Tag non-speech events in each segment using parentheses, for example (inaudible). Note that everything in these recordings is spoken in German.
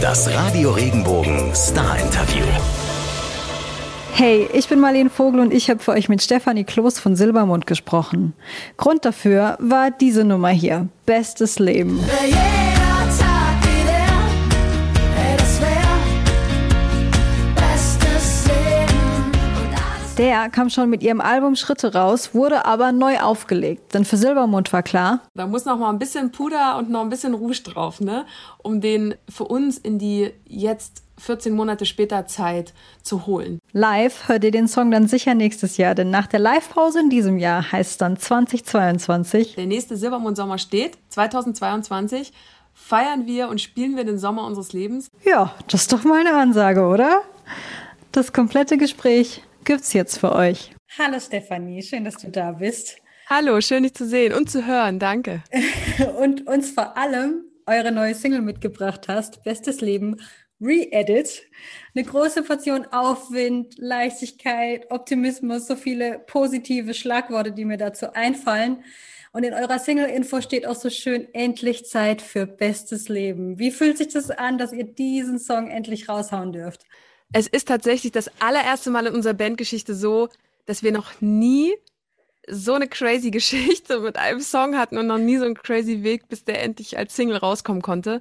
Das Radio Regenbogen Star Interview. Hey, ich bin Marlene Vogel und ich habe für euch mit Stefanie Kloß von Silbermond gesprochen. Grund dafür war diese Nummer hier. Bestes Leben. Der kam schon mit ihrem Album Schritte raus, wurde aber neu aufgelegt. Denn für Silbermond war klar, da muss noch mal ein bisschen Puder und noch ein bisschen Rouge drauf, ne? Um den für uns in die jetzt 14 Monate später Zeit zu holen. Live hört ihr den Song dann sicher nächstes Jahr, denn nach der Live-Pause in diesem Jahr heißt es dann 2022. Der nächste Silbermond-Sommer steht, 2022 feiern wir und spielen wir den Sommer unseres Lebens. Ja, das ist doch mal eine Ansage, oder? Das komplette Gespräch gibt's jetzt für euch. Hallo Stefanie, schön, dass du da bist. Hallo, schön dich zu sehen und zu hören, danke. (laughs) und uns vor allem eure neue Single mitgebracht hast, Bestes Leben Re-Edit. Eine große Portion Aufwind, Leichtigkeit, Optimismus, so viele positive Schlagworte, die mir dazu einfallen. Und in eurer Single-Info steht auch so schön, endlich Zeit für bestes Leben. Wie fühlt sich das an, dass ihr diesen Song endlich raushauen dürft? Es ist tatsächlich das allererste Mal in unserer Bandgeschichte so, dass wir noch nie so eine crazy (laughs) Geschichte mit einem Song hatten und noch nie so einen crazy Weg, bis der endlich als Single rauskommen konnte.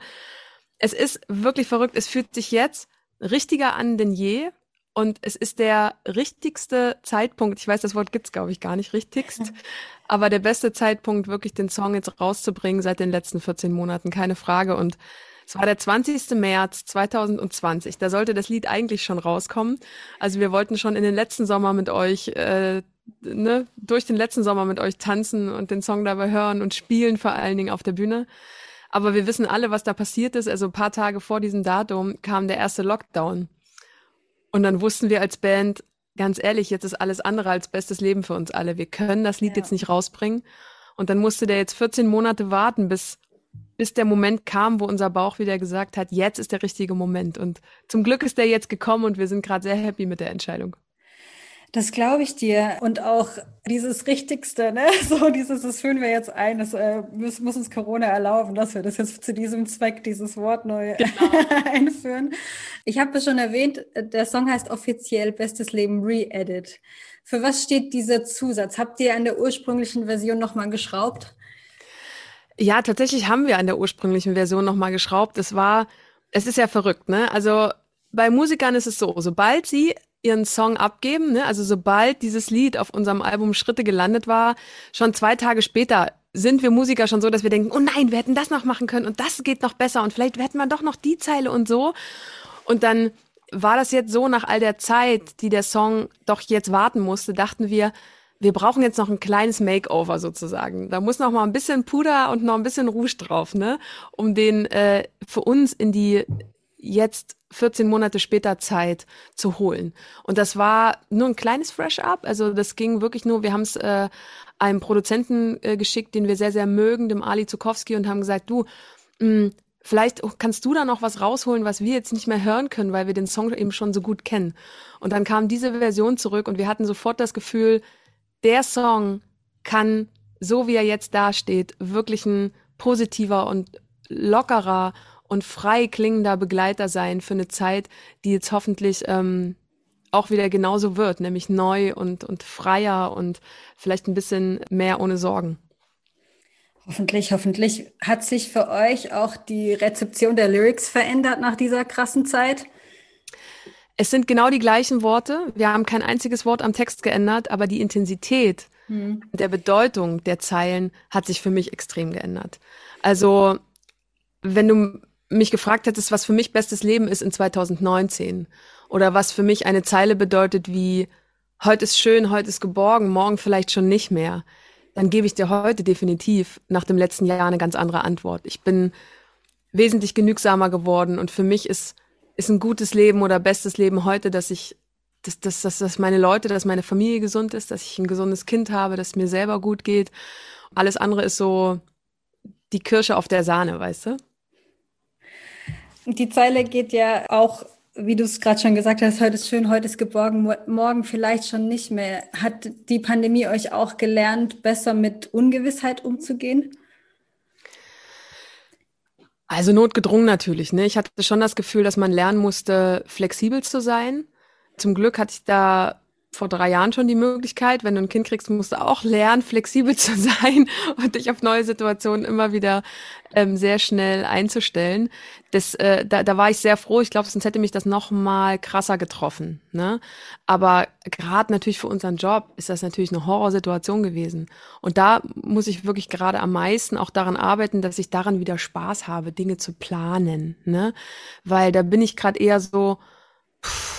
Es ist wirklich verrückt. Es fühlt sich jetzt richtiger an denn je. Und es ist der richtigste Zeitpunkt, ich weiß, das Wort gibt's glaube ich gar nicht richtigst, aber der beste Zeitpunkt, wirklich den Song jetzt rauszubringen seit den letzten 14 Monaten, keine Frage. Und es war der 20. März 2020. Da sollte das Lied eigentlich schon rauskommen. Also wir wollten schon in den letzten Sommer mit euch, äh, ne, durch den letzten Sommer mit euch tanzen und den Song dabei hören und spielen vor allen Dingen auf der Bühne. Aber wir wissen alle, was da passiert ist. Also ein paar Tage vor diesem Datum kam der erste Lockdown. Und dann wussten wir als Band, ganz ehrlich, jetzt ist alles andere als bestes Leben für uns alle. Wir können das Lied ja. jetzt nicht rausbringen. Und dann musste der jetzt 14 Monate warten, bis bis der Moment kam, wo unser Bauch wieder gesagt hat, jetzt ist der richtige Moment. Und zum Glück ist der jetzt gekommen und wir sind gerade sehr happy mit der Entscheidung. Das glaube ich dir. Und auch dieses Richtigste, ne? (laughs) So dieses, das führen wir jetzt ein, das äh, muss, muss, uns Corona erlauben, dass wir das jetzt zu diesem Zweck, dieses Wort neu genau. (laughs) einführen. Ich habe es schon erwähnt, der Song heißt offiziell Bestes Leben Re-Edit. Für was steht dieser Zusatz? Habt ihr an der ursprünglichen Version nochmal geschraubt? Ja, tatsächlich haben wir an der ursprünglichen Version nochmal geschraubt. Es war, es ist ja verrückt, ne? Also bei Musikern ist es so, sobald sie ihren Song abgeben, ne? also sobald dieses Lied auf unserem Album Schritte gelandet war, schon zwei Tage später sind wir Musiker schon so, dass wir denken, oh nein, wir hätten das noch machen können und das geht noch besser und vielleicht hätten wir doch noch die Zeile und so. Und dann war das jetzt so nach all der Zeit, die der Song doch jetzt warten musste, dachten wir, wir brauchen jetzt noch ein kleines Makeover sozusagen. Da muss noch mal ein bisschen Puder und noch ein bisschen Rouge drauf, ne, um den äh, für uns in die jetzt 14 Monate später Zeit zu holen. Und das war nur ein kleines Fresh-Up. Also das ging wirklich nur, wir haben es äh, einem Produzenten äh, geschickt, den wir sehr, sehr mögen, dem Ali Zukowski, und haben gesagt, du, mh, hm, vielleicht kannst du da noch was rausholen, was wir jetzt nicht mehr hören können, weil wir den Song eben schon so gut kennen. Und dann kam diese Version zurück und wir hatten sofort das Gefühl, der Song kann, so wie er jetzt dasteht, wirklich ein positiver und lockerer und frei klingender Begleiter sein für eine Zeit, die jetzt hoffentlich ähm, auch wieder genauso wird, nämlich neu und, und freier und vielleicht ein bisschen mehr ohne Sorgen. Hoffentlich, hoffentlich. Hat sich für euch auch die Rezeption der Lyrics verändert nach dieser krassen Zeit? Es sind genau die gleichen Worte. Wir haben kein einziges Wort am Text geändert, aber die Intensität mhm. der Bedeutung der Zeilen hat sich für mich extrem geändert. Also, wenn du mich gefragt hättest, was für mich bestes Leben ist in 2019 oder was für mich eine Zeile bedeutet wie heute ist schön, heute ist geborgen, morgen vielleicht schon nicht mehr, dann gebe ich dir heute definitiv nach dem letzten Jahr eine ganz andere Antwort. Ich bin wesentlich genügsamer geworden und für mich ist ist ein gutes Leben oder bestes Leben heute, dass ich, dass, dass, dass, dass meine Leute, dass meine Familie gesund ist, dass ich ein gesundes Kind habe, dass mir selber gut geht. Alles andere ist so die Kirsche auf der Sahne, weißt du? Die Zeile geht ja auch, wie du es gerade schon gesagt hast, heute ist schön, heute ist geborgen, morgen vielleicht schon nicht mehr. Hat die Pandemie euch auch gelernt, besser mit Ungewissheit umzugehen? Also notgedrungen natürlich. Ne? Ich hatte schon das Gefühl, dass man lernen musste, flexibel zu sein. Zum Glück hatte ich da vor drei Jahren schon die Möglichkeit, wenn du ein Kind kriegst, musst du auch lernen, flexibel (laughs) zu sein und dich auf neue Situationen immer wieder ähm, sehr schnell einzustellen. Das, äh, da, da war ich sehr froh. Ich glaube, sonst hätte mich das noch mal krasser getroffen. Ne? Aber gerade natürlich für unseren Job ist das natürlich eine Horrorsituation gewesen. Und da muss ich wirklich gerade am meisten auch daran arbeiten, dass ich daran wieder Spaß habe, Dinge zu planen. Ne? Weil da bin ich gerade eher so, pff,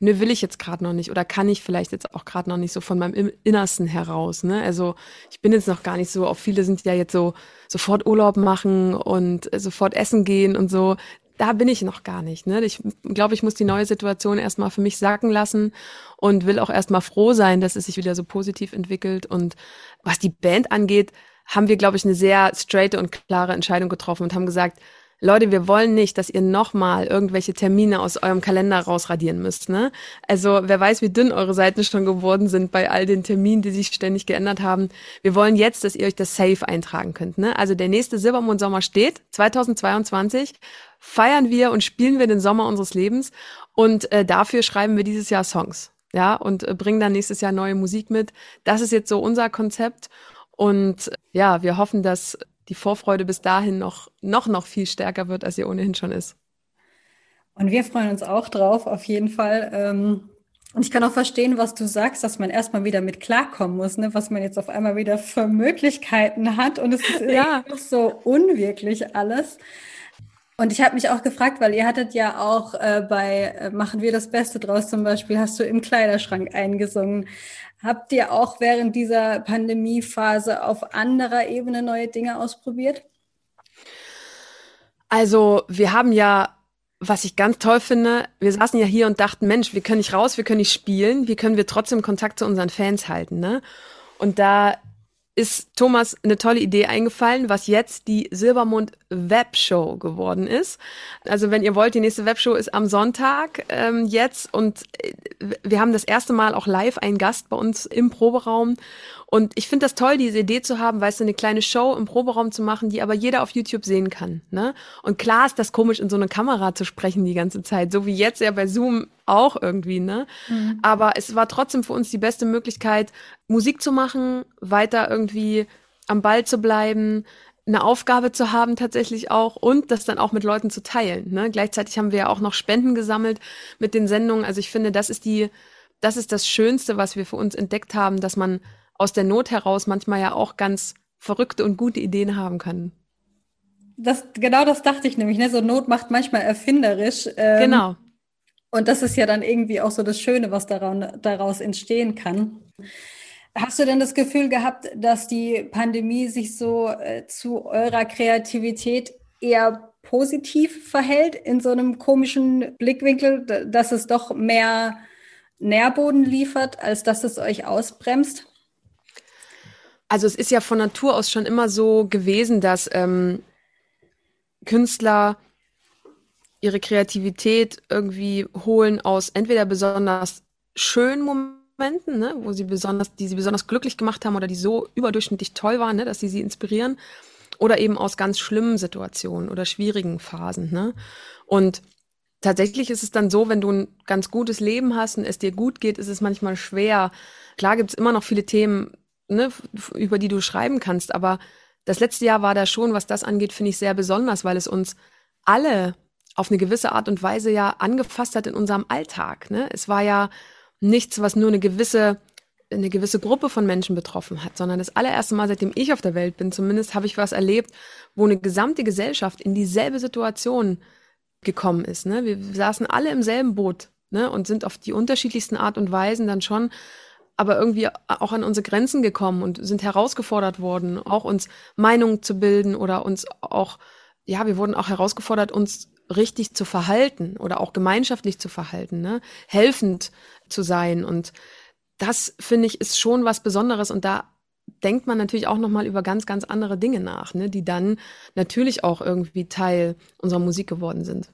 ne, will ich jetzt gerade noch nicht oder kann ich vielleicht jetzt auch gerade noch nicht so von meinem Innersten heraus. Ne? Also ich bin jetzt noch gar nicht so, auch viele sind ja jetzt so sofort Urlaub machen und äh, sofort essen gehen und so. Da bin ich noch gar nicht. Ne? Ich glaube, ich muss die neue Situation erstmal für mich sacken lassen und will auch erstmal froh sein, dass es sich wieder so positiv entwickelt. Und was die Band angeht, haben wir, glaube ich, eine sehr straighte und klare Entscheidung getroffen und haben gesagt, Leute, wir wollen nicht, dass ihr nochmal irgendwelche Termine aus eurem Kalender rausradieren müsst. Ne? Also wer weiß, wie dünn eure Seiten schon geworden sind bei all den Terminen, die sich ständig geändert haben. Wir wollen jetzt, dass ihr euch das Safe eintragen könnt. Ne? Also der nächste Silbermond Sommer steht, 2022 feiern wir und spielen wir den Sommer unseres Lebens und äh, dafür schreiben wir dieses Jahr Songs. Ja, und äh, bringen dann nächstes Jahr neue Musik mit. Das ist jetzt so unser Konzept. Und ja, wir hoffen, dass die Vorfreude bis dahin noch, noch, noch viel stärker wird, als sie ohnehin schon ist. Und wir freuen uns auch drauf, auf jeden Fall. Ähm, und ich kann auch verstehen, was du sagst, dass man erstmal wieder mit klarkommen muss, ne? was man jetzt auf einmal wieder für Möglichkeiten hat. Und es ist ja so unwirklich alles. Und ich habe mich auch gefragt, weil ihr hattet ja auch äh, bei äh, Machen wir das Beste draus zum Beispiel, hast du im Kleiderschrank eingesungen. Habt ihr auch während dieser Pandemiephase auf anderer Ebene neue Dinge ausprobiert? Also wir haben ja, was ich ganz toll finde, wir saßen ja hier und dachten, Mensch, wir können nicht raus, wir können nicht spielen, wie können wir trotzdem Kontakt zu unseren Fans halten, ne? Und da ist Thomas eine tolle Idee eingefallen, was jetzt die Silbermond Webshow geworden ist. Also wenn ihr wollt, die nächste Webshow ist am Sonntag ähm, jetzt und äh, wir haben das erste Mal auch live einen Gast bei uns im Proberaum und ich finde das toll, diese Idee zu haben, weißt du, eine kleine Show im Proberaum zu machen, die aber jeder auf YouTube sehen kann. Ne? Und klar ist das komisch, in so eine Kamera zu sprechen die ganze Zeit, so wie jetzt ja bei Zoom auch irgendwie, ne? Mhm. Aber es war trotzdem für uns die beste Möglichkeit, Musik zu machen, weiter irgendwie am Ball zu bleiben, eine Aufgabe zu haben tatsächlich auch und das dann auch mit Leuten zu teilen. Ne? Gleichzeitig haben wir ja auch noch Spenden gesammelt mit den Sendungen. Also ich finde, das ist die, das ist das Schönste, was wir für uns entdeckt haben, dass man aus der Not heraus manchmal ja auch ganz verrückte und gute Ideen haben kann. Das, genau das dachte ich nämlich, ne? So Not macht manchmal erfinderisch. Ähm, genau. Und das ist ja dann irgendwie auch so das Schöne, was daran, daraus entstehen kann. Hast du denn das Gefühl gehabt, dass die Pandemie sich so äh, zu eurer Kreativität eher positiv verhält in so einem komischen Blickwinkel, dass es doch mehr Nährboden liefert, als dass es euch ausbremst? Also es ist ja von Natur aus schon immer so gewesen, dass ähm, Künstler ihre Kreativität irgendwie holen aus entweder besonders schönen Momenten, ne, wo sie besonders, die sie besonders glücklich gemacht haben oder die so überdurchschnittlich toll waren, ne, dass sie sie inspirieren, oder eben aus ganz schlimmen Situationen oder schwierigen Phasen. Ne? Und tatsächlich ist es dann so, wenn du ein ganz gutes Leben hast und es dir gut geht, ist es manchmal schwer. Klar gibt es immer noch viele Themen, ne, über die du schreiben kannst. Aber das letzte Jahr war da schon, was das angeht, finde ich sehr besonders, weil es uns alle auf eine gewisse Art und Weise ja angefasst hat in unserem Alltag. Ne? Es war ja nichts, was nur eine gewisse eine gewisse Gruppe von Menschen betroffen hat, sondern das allererste Mal, seitdem ich auf der Welt bin, zumindest habe ich was erlebt, wo eine gesamte Gesellschaft in dieselbe Situation gekommen ist. Ne? Wir saßen alle im selben Boot ne? und sind auf die unterschiedlichsten Art und Weisen dann schon aber irgendwie auch an unsere Grenzen gekommen und sind herausgefordert worden, auch uns Meinungen zu bilden oder uns auch, ja, wir wurden auch herausgefordert, uns richtig zu verhalten oder auch gemeinschaftlich zu verhalten, ne? helfend zu sein. Und das finde ich ist schon was Besonderes und da denkt man natürlich auch noch mal über ganz ganz andere Dinge nach, ne? die dann natürlich auch irgendwie Teil unserer Musik geworden sind.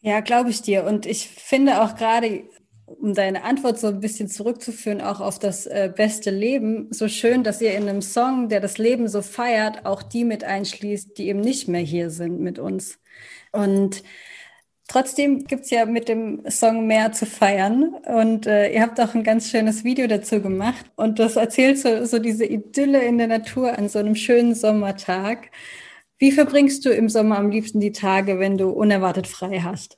Ja, glaube ich dir. Und ich finde auch gerade um deine Antwort so ein bisschen zurückzuführen, auch auf das äh, beste Leben, so schön, dass ihr in einem Song, der das Leben so feiert, auch die mit einschließt, die eben nicht mehr hier sind mit uns. Und trotzdem gibt's ja mit dem Song mehr zu feiern. Und äh, ihr habt auch ein ganz schönes Video dazu gemacht. Und das erzählt so, so diese Idylle in der Natur an so einem schönen Sommertag. Wie verbringst du im Sommer am liebsten die Tage, wenn du unerwartet frei hast?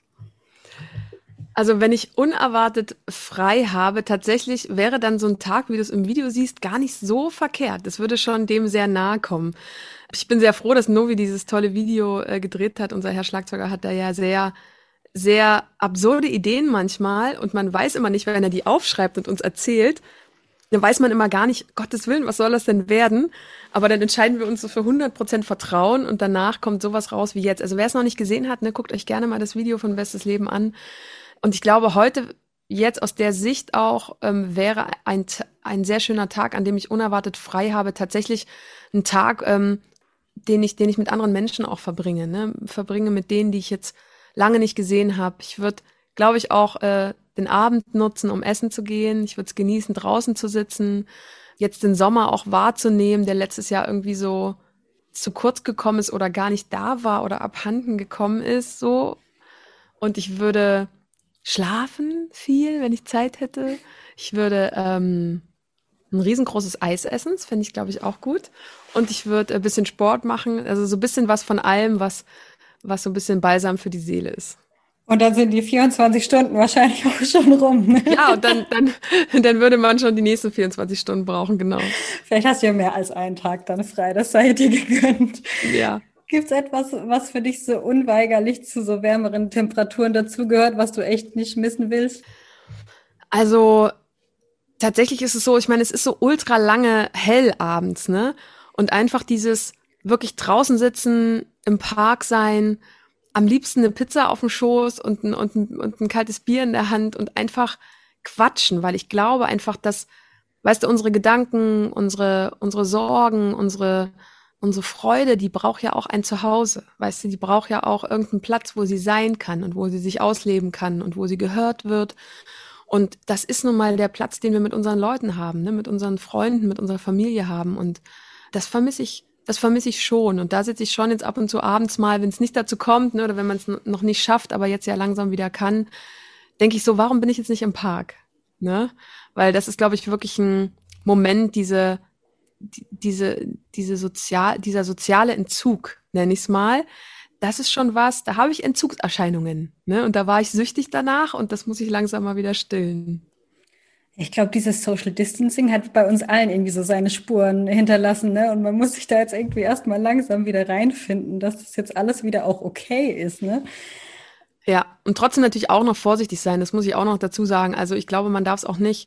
Also wenn ich unerwartet frei habe, tatsächlich wäre dann so ein Tag, wie du es im Video siehst, gar nicht so verkehrt. Das würde schon dem sehr nahe kommen. Ich bin sehr froh, dass Novi dieses tolle Video äh, gedreht hat. Unser Herr Schlagzeuger hat da ja sehr, sehr absurde Ideen manchmal und man weiß immer nicht, wenn er die aufschreibt und uns erzählt, dann weiß man immer gar nicht, Gottes Willen, was soll das denn werden? Aber dann entscheiden wir uns so für 100 Prozent Vertrauen und danach kommt sowas raus wie jetzt. Also wer es noch nicht gesehen hat, ne, guckt euch gerne mal das Video von Bestes Leben an. Und ich glaube, heute, jetzt aus der Sicht auch, ähm, wäre ein, ein sehr schöner Tag, an dem ich unerwartet frei habe, tatsächlich ein Tag, ähm, den ich, den ich mit anderen Menschen auch verbringe, ne? verbringe mit denen, die ich jetzt lange nicht gesehen habe. Ich würde, glaube ich, auch äh, den Abend nutzen, um essen zu gehen. Ich würde es genießen, draußen zu sitzen, jetzt den Sommer auch wahrzunehmen, der letztes Jahr irgendwie so zu kurz gekommen ist oder gar nicht da war oder abhanden gekommen ist, so. Und ich würde schlafen viel, wenn ich Zeit hätte. Ich würde ähm, ein riesengroßes Eis essen, das fände ich, glaube ich, auch gut. Und ich würde ein bisschen Sport machen, also so ein bisschen was von allem, was, was so ein bisschen balsam für die Seele ist. Und dann sind die 24 Stunden wahrscheinlich (laughs) auch schon rum. Ne? Ja, und dann, dann, (laughs) dann würde man schon die nächsten 24 Stunden brauchen, genau. Vielleicht hast du ja mehr als einen Tag dann frei, das sei dir gegönnt. Ja. Gibt es etwas, was für dich so unweigerlich zu so wärmeren Temperaturen dazugehört, was du echt nicht missen willst? Also tatsächlich ist es so, ich meine, es ist so ultra lange hell abends, ne? Und einfach dieses wirklich draußen sitzen, im Park sein, am liebsten eine Pizza auf dem Schoß und ein, und, ein, und ein kaltes Bier in der Hand und einfach quatschen, weil ich glaube einfach, dass, weißt du, unsere Gedanken, unsere, unsere Sorgen, unsere unsere Freude, die braucht ja auch ein Zuhause. Weißt du, die braucht ja auch irgendeinen Platz, wo sie sein kann und wo sie sich ausleben kann und wo sie gehört wird. Und das ist nun mal der Platz, den wir mit unseren Leuten haben, ne? mit unseren Freunden, mit unserer Familie haben. Und das vermisse ich, das vermisse ich schon. Und da sitze ich schon jetzt ab und zu abends mal, wenn es nicht dazu kommt, ne? oder wenn man es noch nicht schafft, aber jetzt ja langsam wieder kann, denke ich so, warum bin ich jetzt nicht im Park? Ne? Weil das ist, glaube ich, wirklich ein Moment, diese diese, diese sozial, dieser soziale Entzug, nenne ich es mal, das ist schon was, da habe ich Entzugserscheinungen. Ne? Und da war ich süchtig danach und das muss ich langsam mal wieder stillen. Ich glaube, dieses Social Distancing hat bei uns allen irgendwie so seine Spuren hinterlassen, ne? Und man muss sich da jetzt irgendwie erstmal langsam wieder reinfinden, dass das jetzt alles wieder auch okay ist, ne? Ja, und trotzdem natürlich auch noch vorsichtig sein, das muss ich auch noch dazu sagen. Also ich glaube, man darf es auch nicht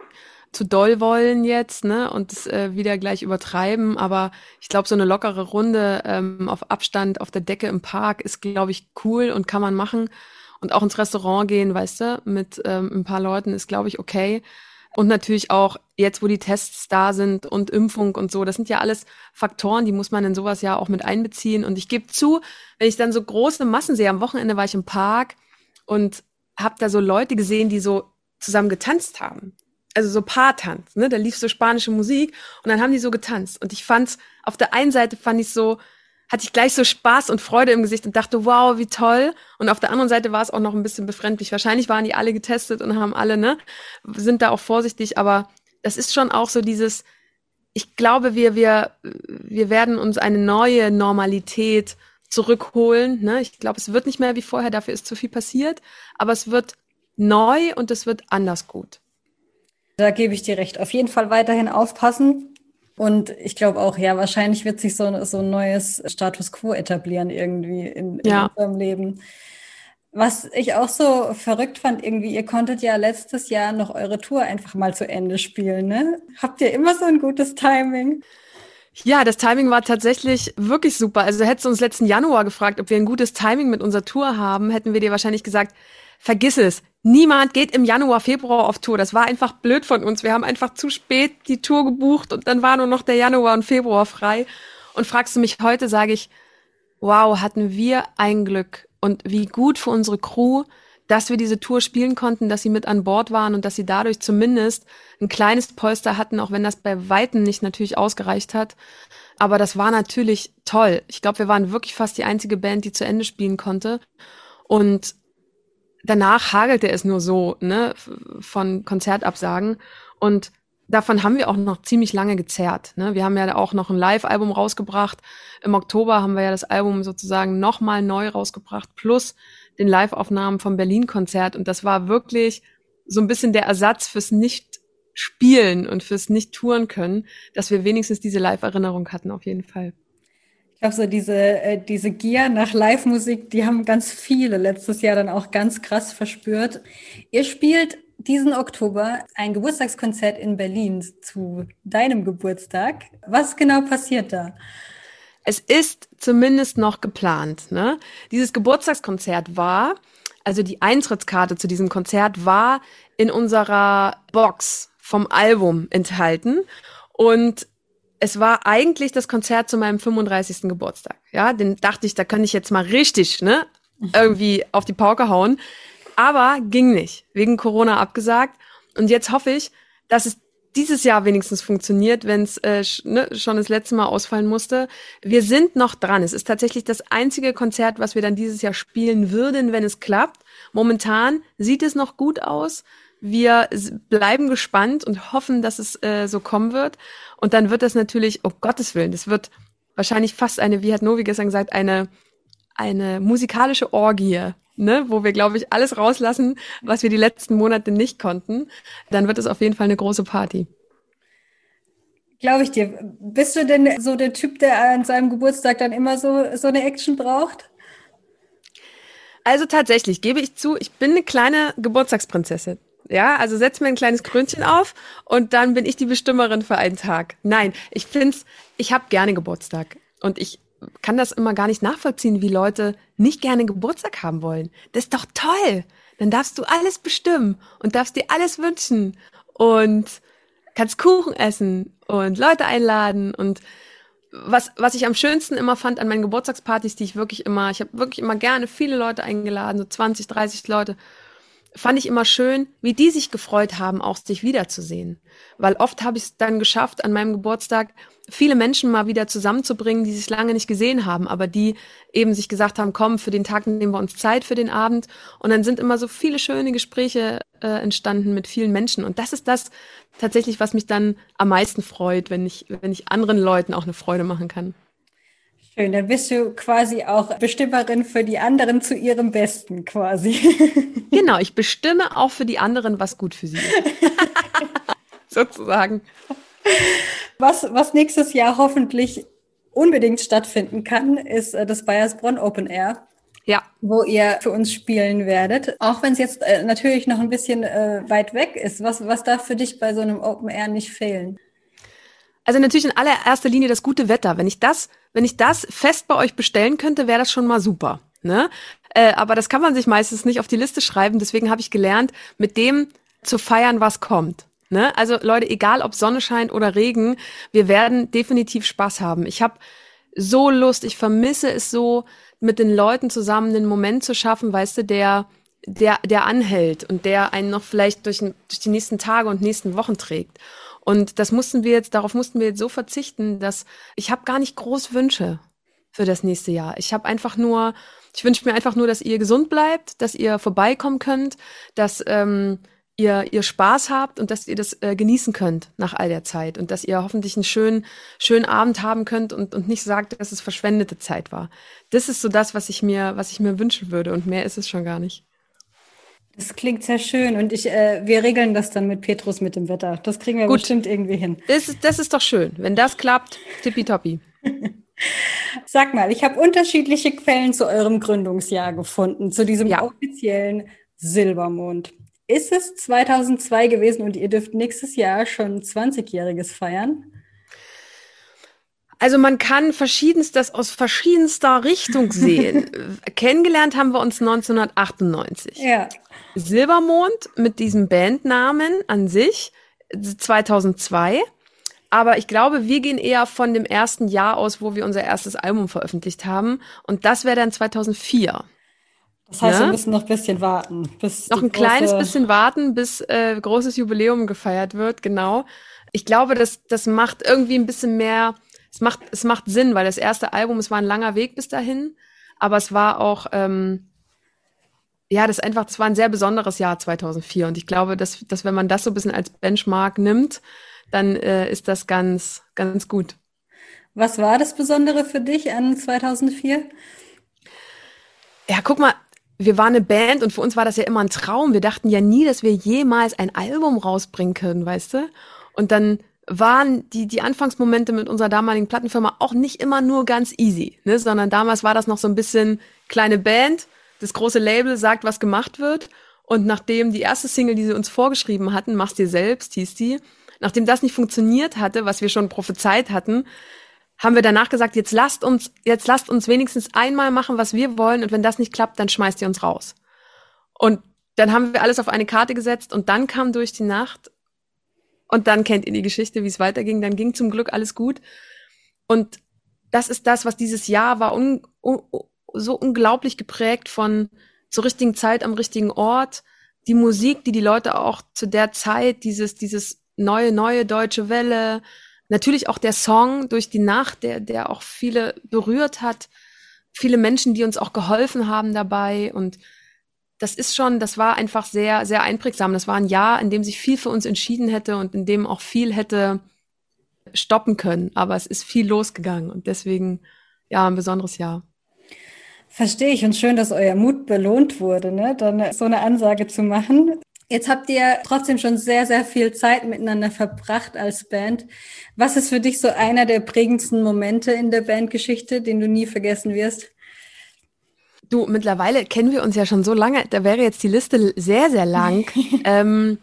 zu doll wollen jetzt, ne, und es äh, wieder gleich übertreiben. Aber ich glaube, so eine lockere Runde ähm, auf Abstand auf der Decke im Park ist, glaube ich, cool und kann man machen. Und auch ins Restaurant gehen, weißt du, mit ähm, ein paar Leuten ist, glaube ich, okay. Und natürlich auch jetzt, wo die Tests da sind und Impfung und so, das sind ja alles Faktoren, die muss man in sowas ja auch mit einbeziehen. Und ich gebe zu, wenn ich dann so große Massen sehe, am Wochenende war ich im Park und habe da so Leute gesehen, die so zusammen getanzt haben also so Paartanz, ne? Da lief so spanische Musik und dann haben die so getanzt. Und ich fand's, auf der einen Seite fand ich so, hatte ich gleich so Spaß und Freude im Gesicht und dachte, wow, wie toll. Und auf der anderen Seite war es auch noch ein bisschen befremdlich. Wahrscheinlich waren die alle getestet und haben alle, ne, sind da auch vorsichtig, aber das ist schon auch so dieses, ich glaube, wir, wir, wir werden uns eine neue Normalität zurückholen. Ne? Ich glaube, es wird nicht mehr wie vorher, dafür ist zu viel passiert, aber es wird neu und es wird anders gut. Da gebe ich dir recht. Auf jeden Fall weiterhin aufpassen. Und ich glaube auch, ja, wahrscheinlich wird sich so, so ein neues Status quo etablieren irgendwie in, in ja. unserem Leben. Was ich auch so verrückt fand, irgendwie, ihr konntet ja letztes Jahr noch eure Tour einfach mal zu Ende spielen, ne? Habt ihr immer so ein gutes Timing? Ja, das Timing war tatsächlich wirklich super. Also hättest du uns letzten Januar gefragt, ob wir ein gutes Timing mit unserer Tour haben, hätten wir dir wahrscheinlich gesagt, vergiss es. Niemand geht im Januar, Februar auf Tour. Das war einfach blöd von uns. Wir haben einfach zu spät die Tour gebucht und dann war nur noch der Januar und Februar frei. Und fragst du mich heute, sage ich, wow, hatten wir ein Glück und wie gut für unsere Crew, dass wir diese Tour spielen konnten, dass sie mit an Bord waren und dass sie dadurch zumindest ein kleines Polster hatten, auch wenn das bei Weitem nicht natürlich ausgereicht hat. Aber das war natürlich toll. Ich glaube, wir waren wirklich fast die einzige Band, die zu Ende spielen konnte. Und danach hagelte es nur so, ne, von Konzertabsagen. Und davon haben wir auch noch ziemlich lange gezerrt. Ne? Wir haben ja auch noch ein Live-Album rausgebracht. Im Oktober haben wir ja das Album sozusagen nochmal neu rausgebracht, plus den Live-Aufnahmen vom Berlin-Konzert. Und das war wirklich so ein bisschen der Ersatz fürs Nicht-Spielen und fürs Nicht-Touren können, dass wir wenigstens diese Live-Erinnerung hatten, auf jeden Fall. Ich glaube, so diese, äh, diese Gier nach Live-Musik, die haben ganz viele letztes Jahr dann auch ganz krass verspürt. Ihr spielt diesen Oktober ein Geburtstagskonzert in Berlin zu deinem Geburtstag. Was genau passiert da? Es ist zumindest noch geplant. Ne? Dieses Geburtstagskonzert war, also die Eintrittskarte zu diesem Konzert war in unserer Box vom Album enthalten. Und es war eigentlich das Konzert zu meinem 35. Geburtstag. Ja, den dachte ich, da kann ich jetzt mal richtig, ne, irgendwie auf die Pauke hauen. Aber ging nicht. Wegen Corona abgesagt. Und jetzt hoffe ich, dass es dieses Jahr wenigstens funktioniert, wenn es äh, ne, schon das letzte Mal ausfallen musste. Wir sind noch dran. Es ist tatsächlich das einzige Konzert, was wir dann dieses Jahr spielen würden, wenn es klappt. Momentan sieht es noch gut aus. Wir bleiben gespannt und hoffen, dass es äh, so kommen wird. Und dann wird das natürlich, oh Gottes Willen, das wird wahrscheinlich fast eine, wie hat Novi gestern gesagt, eine, eine musikalische Orgie, ne, wo wir, glaube ich, alles rauslassen, was wir die letzten Monate nicht konnten. Dann wird es auf jeden Fall eine große Party. Glaube ich dir. Bist du denn so der Typ, der an seinem Geburtstag dann immer so, so eine Action braucht? Also tatsächlich, gebe ich zu, ich bin eine kleine Geburtstagsprinzessin. Ja, also setz mir ein kleines Krönchen auf und dann bin ich die Bestimmerin für einen Tag. Nein, ich find's, ich habe gerne Geburtstag und ich kann das immer gar nicht nachvollziehen, wie Leute nicht gerne Geburtstag haben wollen. Das ist doch toll. Dann darfst du alles bestimmen und darfst dir alles wünschen und kannst Kuchen essen und Leute einladen und was, was ich am schönsten immer fand an meinen Geburtstagspartys, die ich wirklich immer, ich habe wirklich immer gerne viele Leute eingeladen, so 20, 30 Leute fand ich immer schön, wie die sich gefreut haben, auch sich wiederzusehen. Weil oft habe ich es dann geschafft, an meinem Geburtstag viele Menschen mal wieder zusammenzubringen, die sich lange nicht gesehen haben, aber die eben sich gesagt haben, komm, für den Tag nehmen wir uns Zeit für den Abend. Und dann sind immer so viele schöne Gespräche äh, entstanden mit vielen Menschen. Und das ist das tatsächlich, was mich dann am meisten freut, wenn ich, wenn ich anderen Leuten auch eine Freude machen kann. Schön, dann bist du quasi auch Bestimmerin für die anderen zu ihrem Besten quasi. (laughs) Genau, ich bestimme auch für die anderen, was gut für sie ist. (laughs) Sozusagen. Was, was nächstes Jahr hoffentlich unbedingt stattfinden kann, ist äh, das Bayersbronn Open Air. Ja. Wo ihr für uns spielen werdet. Auch wenn es jetzt äh, natürlich noch ein bisschen äh, weit weg ist. Was, was darf für dich bei so einem Open Air nicht fehlen? Also natürlich in allererster Linie das gute Wetter. Wenn ich das, wenn ich das fest bei euch bestellen könnte, wäre das schon mal super. Ne? Äh, aber das kann man sich meistens nicht auf die Liste schreiben. Deswegen habe ich gelernt, mit dem zu feiern, was kommt. Ne? Also Leute, egal ob Sonne scheint oder Regen, wir werden definitiv Spaß haben. Ich habe so Lust, ich vermisse es so, mit den Leuten zusammen einen Moment zu schaffen, weißt du, der der der anhält und der einen noch vielleicht durch, durch die nächsten Tage und nächsten Wochen trägt. Und das mussten wir jetzt, darauf mussten wir jetzt so verzichten, dass ich habe gar nicht groß Wünsche für das nächste Jahr. Ich habe einfach nur, ich wünsche mir einfach nur, dass ihr gesund bleibt, dass ihr vorbeikommen könnt, dass ähm, ihr, ihr Spaß habt und dass ihr das äh, genießen könnt nach all der Zeit und dass ihr hoffentlich einen schönen, schönen Abend haben könnt und, und nicht sagt, dass es verschwendete Zeit war. Das ist so das, was ich mir, was ich mir wünschen würde und mehr ist es schon gar nicht. Das klingt sehr schön und ich, äh, wir regeln das dann mit Petrus mit dem Wetter. Das kriegen wir Gut. bestimmt irgendwie hin. Das ist, das ist doch schön. Wenn das klappt, tippitoppi. (laughs) Sag mal, ich habe unterschiedliche Quellen zu eurem Gründungsjahr gefunden, zu diesem ja. offiziellen Silbermond. Ist es 2002 gewesen und ihr dürft nächstes Jahr schon 20-Jähriges feiern? Also man kann verschiedenstes aus verschiedenster Richtung (laughs) sehen. Kennengelernt haben wir uns 1998. Ja. Silbermond mit diesem Bandnamen an sich 2002. Aber ich glaube, wir gehen eher von dem ersten Jahr aus, wo wir unser erstes Album veröffentlicht haben. Und das wäre dann 2004. Das heißt, ne? wir müssen noch ein bisschen warten. Bis noch ein kleines bisschen warten, bis äh, großes Jubiläum gefeiert wird, genau. Ich glaube, das, das macht irgendwie ein bisschen mehr, es macht, es macht Sinn, weil das erste Album, es war ein langer Weg bis dahin, aber es war auch, ähm, ja, das einfach, das war ein sehr besonderes Jahr 2004 und ich glaube, dass, dass wenn man das so ein bisschen als Benchmark nimmt, dann äh, ist das ganz, ganz gut. Was war das Besondere für dich an 2004? Ja, guck mal, wir waren eine Band und für uns war das ja immer ein Traum. Wir dachten ja nie, dass wir jemals ein Album rausbringen können, weißt du? Und dann waren die, die Anfangsmomente mit unserer damaligen Plattenfirma auch nicht immer nur ganz easy, ne? sondern damals war das noch so ein bisschen kleine Band, das große Label sagt, was gemacht wird. Und nachdem die erste Single, die sie uns vorgeschrieben hatten, Mach's dir selbst, hieß die, nachdem das nicht funktioniert hatte, was wir schon prophezeit hatten, haben wir danach gesagt, jetzt lasst uns, jetzt lasst uns wenigstens einmal machen, was wir wollen und wenn das nicht klappt, dann schmeißt ihr uns raus. Und dann haben wir alles auf eine Karte gesetzt und dann kam durch die Nacht und dann kennt ihr die Geschichte, wie es weiterging. Dann ging zum Glück alles gut. Und das ist das, was dieses Jahr war, un, un, so unglaublich geprägt von zur richtigen Zeit am richtigen Ort. Die Musik, die die Leute auch zu der Zeit, dieses, dieses neue, neue deutsche Welle, Natürlich auch der Song durch die Nacht, der, der auch viele berührt hat. Viele Menschen, die uns auch geholfen haben dabei. Und das ist schon, das war einfach sehr, sehr einprägsam. Das war ein Jahr, in dem sich viel für uns entschieden hätte und in dem auch viel hätte stoppen können. Aber es ist viel losgegangen und deswegen, ja, ein besonderes Jahr. Verstehe ich und schön, dass euer Mut belohnt wurde, ne? dann so eine Ansage zu machen. Jetzt habt ihr trotzdem schon sehr, sehr viel Zeit miteinander verbracht als Band. Was ist für dich so einer der prägendsten Momente in der Bandgeschichte, den du nie vergessen wirst? Du, mittlerweile kennen wir uns ja schon so lange, da wäre jetzt die Liste sehr, sehr lang. (laughs) ähm,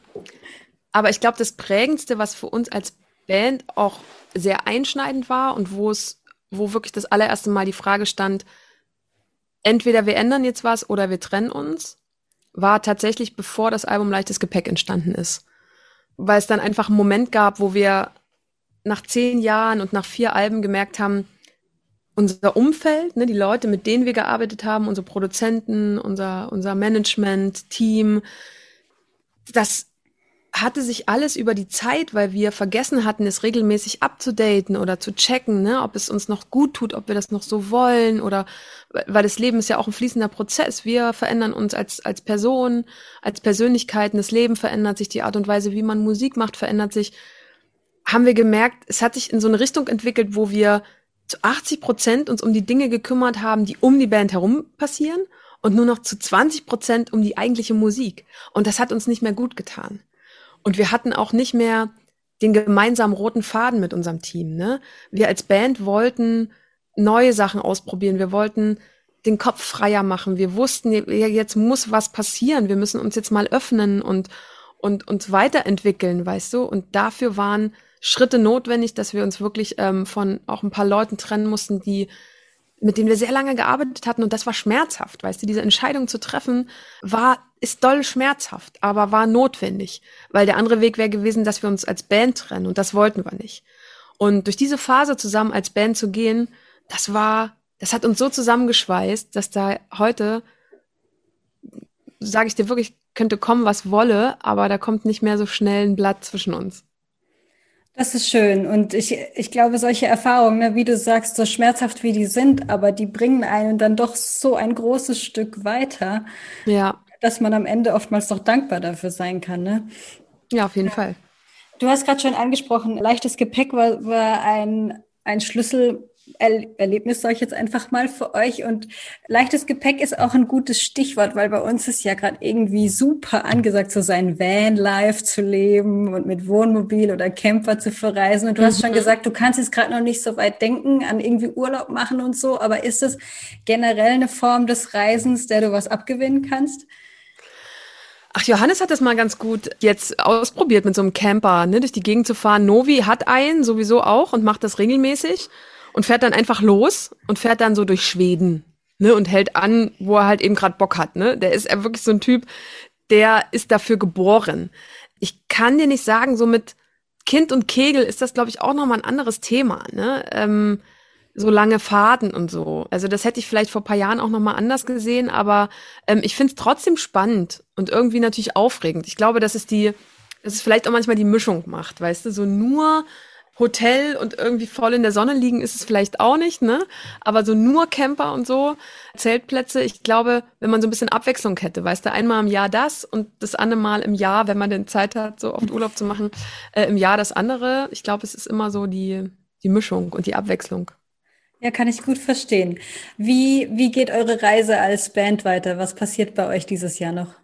aber ich glaube, das Prägendste, was für uns als Band auch sehr einschneidend war und wo es, wo wirklich das allererste Mal die Frage stand, entweder wir ändern jetzt was oder wir trennen uns war tatsächlich, bevor das Album Leichtes Gepäck entstanden ist. Weil es dann einfach einen Moment gab, wo wir nach zehn Jahren und nach vier Alben gemerkt haben, unser Umfeld, ne, die Leute, mit denen wir gearbeitet haben, unsere Produzenten, unser, unser Management, Team, das hatte sich alles über die Zeit, weil wir vergessen hatten, es regelmäßig abzudaten oder zu checken, ne, ob es uns noch gut tut, ob wir das noch so wollen oder weil das Leben ist ja auch ein fließender Prozess. Wir verändern uns als, als Person, als Persönlichkeiten, das Leben verändert sich, die Art und Weise, wie man Musik macht, verändert sich. Haben wir gemerkt, es hat sich in so eine Richtung entwickelt, wo wir zu 80 Prozent uns um die Dinge gekümmert haben, die um die Band herum passieren und nur noch zu 20 Prozent um die eigentliche Musik. Und das hat uns nicht mehr gut getan. Und wir hatten auch nicht mehr den gemeinsamen roten Faden mit unserem Team. Ne? Wir als Band wollten neue Sachen ausprobieren. Wir wollten den Kopf freier machen. Wir wussten, jetzt muss was passieren. Wir müssen uns jetzt mal öffnen und, und uns weiterentwickeln, weißt du? Und dafür waren Schritte notwendig, dass wir uns wirklich ähm, von auch ein paar Leuten trennen mussten, die mit denen wir sehr lange gearbeitet hatten und das war schmerzhaft, weißt du, diese Entscheidung zu treffen war ist doll schmerzhaft, aber war notwendig, weil der andere Weg wäre gewesen, dass wir uns als Band trennen und das wollten wir nicht. Und durch diese Phase zusammen als Band zu gehen, das war, das hat uns so zusammengeschweißt, dass da heute, sage ich dir wirklich, könnte kommen, was wolle, aber da kommt nicht mehr so schnell ein Blatt zwischen uns. Das ist schön. Und ich, ich glaube, solche Erfahrungen, ne, wie du sagst, so schmerzhaft wie die sind, aber die bringen einen dann doch so ein großes Stück weiter. Ja dass man am Ende oftmals doch dankbar dafür sein kann. Ne? Ja, auf jeden. Fall. Du hast gerade schon angesprochen, leichtes Gepäck war, war ein, ein Schlüssel Erlebnis, sage ich jetzt einfach mal für euch. Und leichtes Gepäck ist auch ein gutes Stichwort, weil bei uns ist ja gerade irgendwie super angesagt, so sein Van-Life zu leben und mit Wohnmobil oder Camper zu verreisen. Und du mhm. hast schon mhm. gesagt, du kannst jetzt gerade noch nicht so weit denken an irgendwie Urlaub machen und so. Aber ist es generell eine Form des Reisens, der du was abgewinnen kannst? Ach, Johannes hat das mal ganz gut jetzt ausprobiert mit so einem Camper, ne, durch die Gegend zu fahren. Novi hat einen sowieso auch und macht das regelmäßig und fährt dann einfach los und fährt dann so durch Schweden, ne, und hält an, wo er halt eben gerade Bock hat, ne. Der ist ja wirklich so ein Typ, der ist dafür geboren. Ich kann dir nicht sagen, so mit Kind und Kegel ist das, glaube ich, auch nochmal ein anderes Thema, ne. Ähm, so lange Fahrten und so. Also das hätte ich vielleicht vor paar Jahren auch nochmal anders gesehen, aber ähm, ich finde es trotzdem spannend und irgendwie natürlich aufregend. Ich glaube, dass es die, dass es vielleicht auch manchmal die Mischung macht, weißt du, so nur Hotel und irgendwie voll in der Sonne liegen ist es vielleicht auch nicht, ne? Aber so nur Camper und so, Zeltplätze, ich glaube, wenn man so ein bisschen Abwechslung hätte, weißt du, einmal im Jahr das und das andere Mal im Jahr, wenn man denn Zeit hat, so oft Urlaub zu machen, äh, im Jahr das andere. Ich glaube, es ist immer so die, die Mischung und die Abwechslung. Ja, kann ich gut verstehen. Wie, wie geht eure Reise als Band weiter? Was passiert bei euch dieses Jahr noch?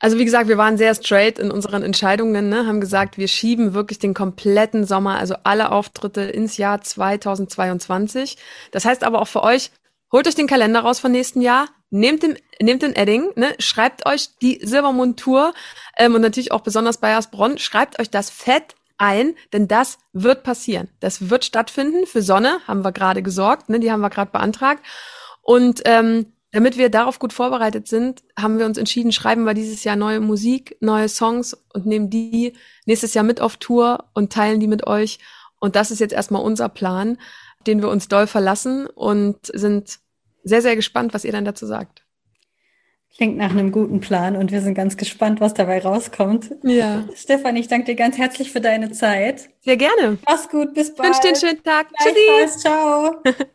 Also wie gesagt, wir waren sehr straight in unseren Entscheidungen, ne? haben gesagt, wir schieben wirklich den kompletten Sommer, also alle Auftritte ins Jahr 2022. Das heißt aber auch für euch, holt euch den Kalender raus von nächsten Jahr, nehmt den, nehmt den Edding, ne? schreibt euch die Silbermond-Tour ähm, und natürlich auch besonders bei Asbronn, schreibt euch das fett ein, denn das wird passieren. Das wird stattfinden. Für Sonne haben wir gerade gesorgt, ne? die haben wir gerade beantragt. Und ähm, damit wir darauf gut vorbereitet sind, haben wir uns entschieden, schreiben wir dieses Jahr neue Musik, neue Songs und nehmen die nächstes Jahr mit auf Tour und teilen die mit euch. Und das ist jetzt erstmal unser Plan, den wir uns doll verlassen und sind sehr, sehr gespannt, was ihr dann dazu sagt. Klingt nach einem guten Plan und wir sind ganz gespannt, was dabei rauskommt. Ja. Stefan, ich danke dir ganz herzlich für deine Zeit. Sehr gerne. Mach's gut, bis bald. Ich wünsche dir einen schönen Tag. Tschüssi. Ciao. (laughs)